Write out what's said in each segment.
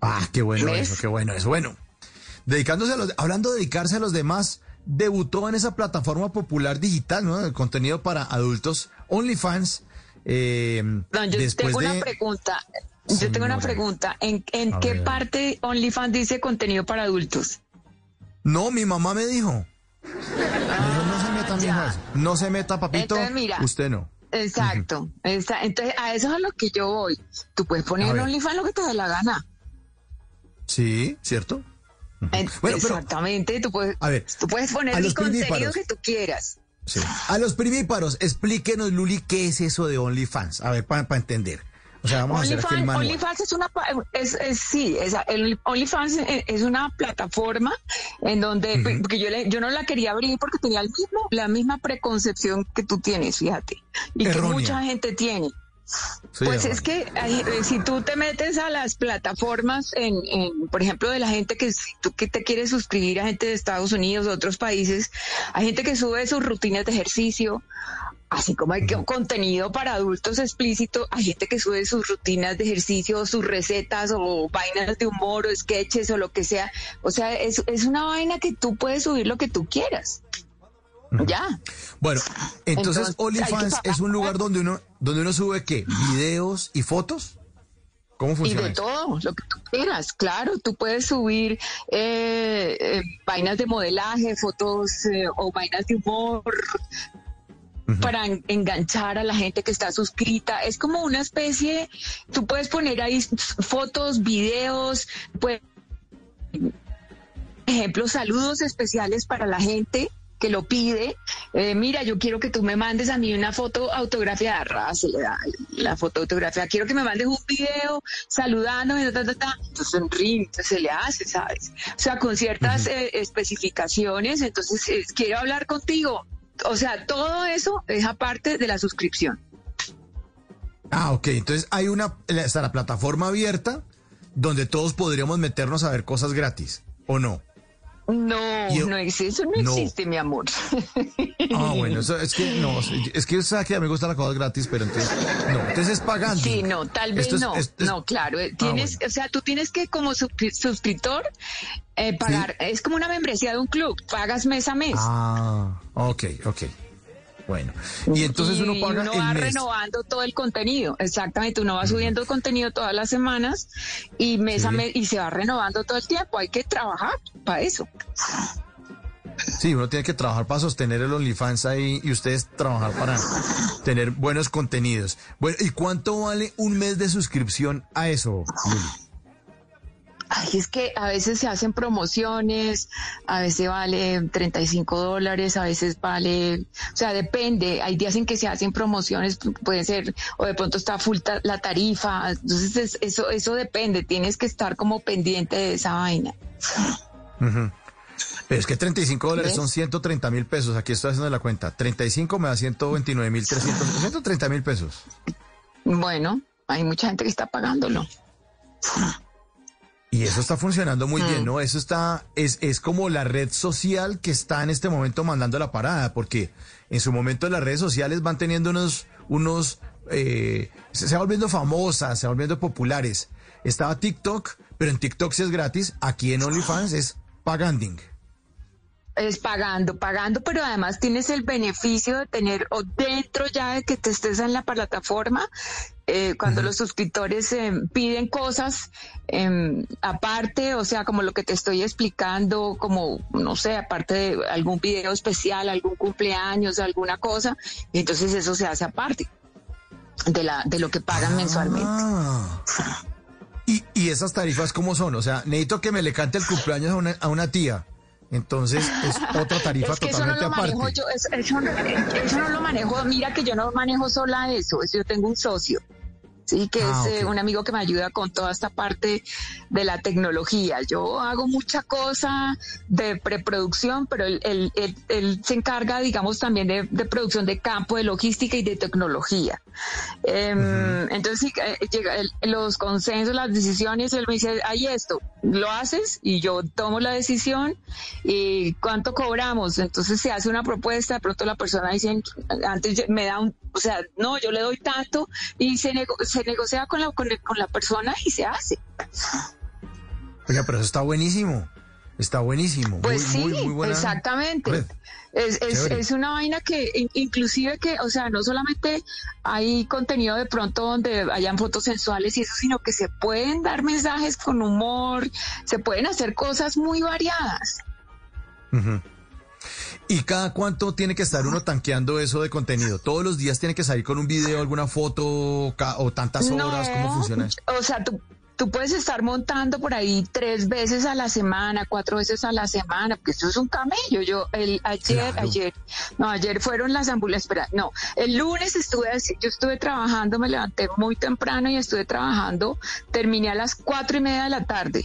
Ah, qué bueno eso, qué bueno eso. Bueno, dedicándose a los, hablando de dedicarse a los demás, debutó en esa plataforma popular digital, ¿no? El contenido para adultos, OnlyFans. Eh, yo tengo una pregunta. Yo tengo una pregunta. ¿En, qué parte OnlyFans dice contenido para adultos? No, mi mamá me dijo. no se meta, mija. No se meta, papito. usted no. Exacto. Entonces, a eso es a lo que yo voy. Tú puedes poner en OnlyFans lo que te dé la gana. Sí, ¿cierto? Exactamente, tú, puedes, tú puedes poner el contenido que tú quieras. A los primíparos, explíquenos, Luli, qué es eso de OnlyFans. A ver, para entender. O sea, vamos a hacer el OnlyFans es una, es, sí, es, el OnlyFans es una plataforma en donde, porque yo, yo no la quería abrir porque tenía el mismo, la misma preconcepción que tú tienes, fíjate, y que mucha gente tiene pues es que eh, si tú te metes a las plataformas, en, por ejemplo, de la gente que, tú, que te quiere suscribir a gente de Estados Unidos, de otros países, hay gente que sube sus rutinas de ejercicio, así como hay contenido para adultos explícito, hay gente que sube sus rutinas de ejercicio, sus recetas o vainas de humor o sketches o lo que sea. O sea, es, es una vaina que tú puedes subir lo que tú quieras. Ya. Bueno, entonces, OnlyFans es un lugar donde uno, donde uno sube qué, videos y fotos. ¿Cómo funciona? Y de todo, lo que tú quieras, claro, tú puedes subir eh, eh, vainas de modelaje, fotos eh, o vainas de humor para enganchar a la gente que está suscrita. Es como una especie, tú puedes poner ahí fotos, videos, pues, ejemplo, saludos especiales para la gente que lo pide, eh, mira, yo quiero que tú me mandes a mí una foto autografiada, se le da la foto autografiada, quiero que me mandes un video saludándome, ta, ta, ta, entonces se le hace, ¿sabes? O sea, con ciertas eh, especificaciones, entonces eh, quiero hablar contigo. O sea, todo eso es aparte de la suscripción. Ah, ok, entonces hay una, está la plataforma abierta donde todos podríamos meternos a ver cosas gratis, ¿o no? No, no eso no, existe, mi amor. Ah, bueno, eso es que no, es que que a mí me gusta la cosa gratis, pero entonces no, entonces es pagando. Sí, no, tal vez no. no, claro, eh, ah, tienes, o sea, tú tienes que como suscriptor eh, pagar, es como una membresía de un club, pagas mes a mes. Ah, ok, ok. Bueno, y entonces uno paga. Uno va renovando todo el contenido, exactamente. Uno va subiendo el contenido todas las semanas y mes a mes y se va renovando todo el tiempo. Hay que trabajar para eso. Sí, uno tiene que trabajar para sostener el OnlyFans ahí y ustedes trabajar para tener buenos contenidos. Bueno, ¿y cuánto vale un mes de suscripción a eso, Ay, es que a veces se hacen promociones, a veces vale 35 dólares, a veces vale, o sea, depende. Hay días en que se hacen promociones, puede ser, o de pronto está full la tarifa. Entonces, eso, eso depende. Tienes que estar como pendiente de esa vaina. Pero es que 35 dólares son 130 mil pesos. Aquí estoy haciendo la cuenta. 35 me da 129 mil 300, 130 mil pesos. Bueno, hay mucha gente que está pagándolo. Y eso está funcionando muy bien, mm. ¿no? Eso está, es, es como la red social que está en este momento mandando la parada, porque en su momento las redes sociales van teniendo unos, unos, eh, se, va volviendo famosas, se va volviendo populares. Estaba TikTok, pero en TikTok sí es gratis, aquí en OnlyFans es paganding. Es pagando, pagando, pero además tienes el beneficio de tener o dentro ya de que te estés en la plataforma, eh, cuando los suscriptores eh, piden cosas em, aparte, o sea, como lo que te estoy explicando, como, no sé, aparte de algún video especial, algún cumpleaños, alguna cosa, entonces eso se hace aparte de, la, de lo que pagan mensualmente. Ah. ¿Y, ¿Y esas tarifas cómo son? O sea, necesito que me le cante el cumpleaños a una, a una tía. Entonces es otra tarifa es que totalmente eso no lo Manejo yo, eso, eso, no lo manejo, mira que yo no manejo sola eso, yo tengo un socio sí, que ah, es eh, un amigo que me ayuda con toda esta parte de la tecnología. Yo hago mucha cosa de preproducción, pero él, se encarga, digamos, también de, producción de campo, de logística y de tecnología. Em, entonces, eh, llega los consensos, las decisiones, él me dice, hay esto, lo haces y yo tomo la decisión y cuánto cobramos. Entonces se hace una propuesta, de pronto la persona dice, antes me da un, o sea, no, yo le doy tanto y se, se negocia con la, con, la persona y se hace. Oiga, pero eso está buenísimo. Está buenísimo. Pues sí, muy, muy buena exactamente. Es, es, es, una vaina que inclusive que, o sea, no solamente hay contenido de pronto donde hayan fotos sensuales y eso, sino que se pueden dar mensajes con humor, se pueden hacer cosas muy variadas. ¿Y cada cuánto tiene que estar uno tanqueando eso de contenido? ¿Todos los días tiene que salir con un video, alguna foto o tantas horas? ¿Cómo funciona eso? O sea, tú, tú puedes estar montando por ahí tres veces a la semana, cuatro veces a la semana, porque eso es un camello. Yo, el, ayer, ayer, no, ayer fueron las ambulancias, no, el lunes estuve, yo estuve trabajando, me levanté muy temprano y estuve trabajando, terminé a las cuatro y media de la tarde.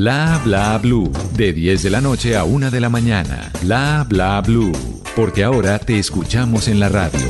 Bla bla blue. De 10 de la noche a 1 de la mañana. Bla bla blue. Porque ahora te escuchamos en la radio.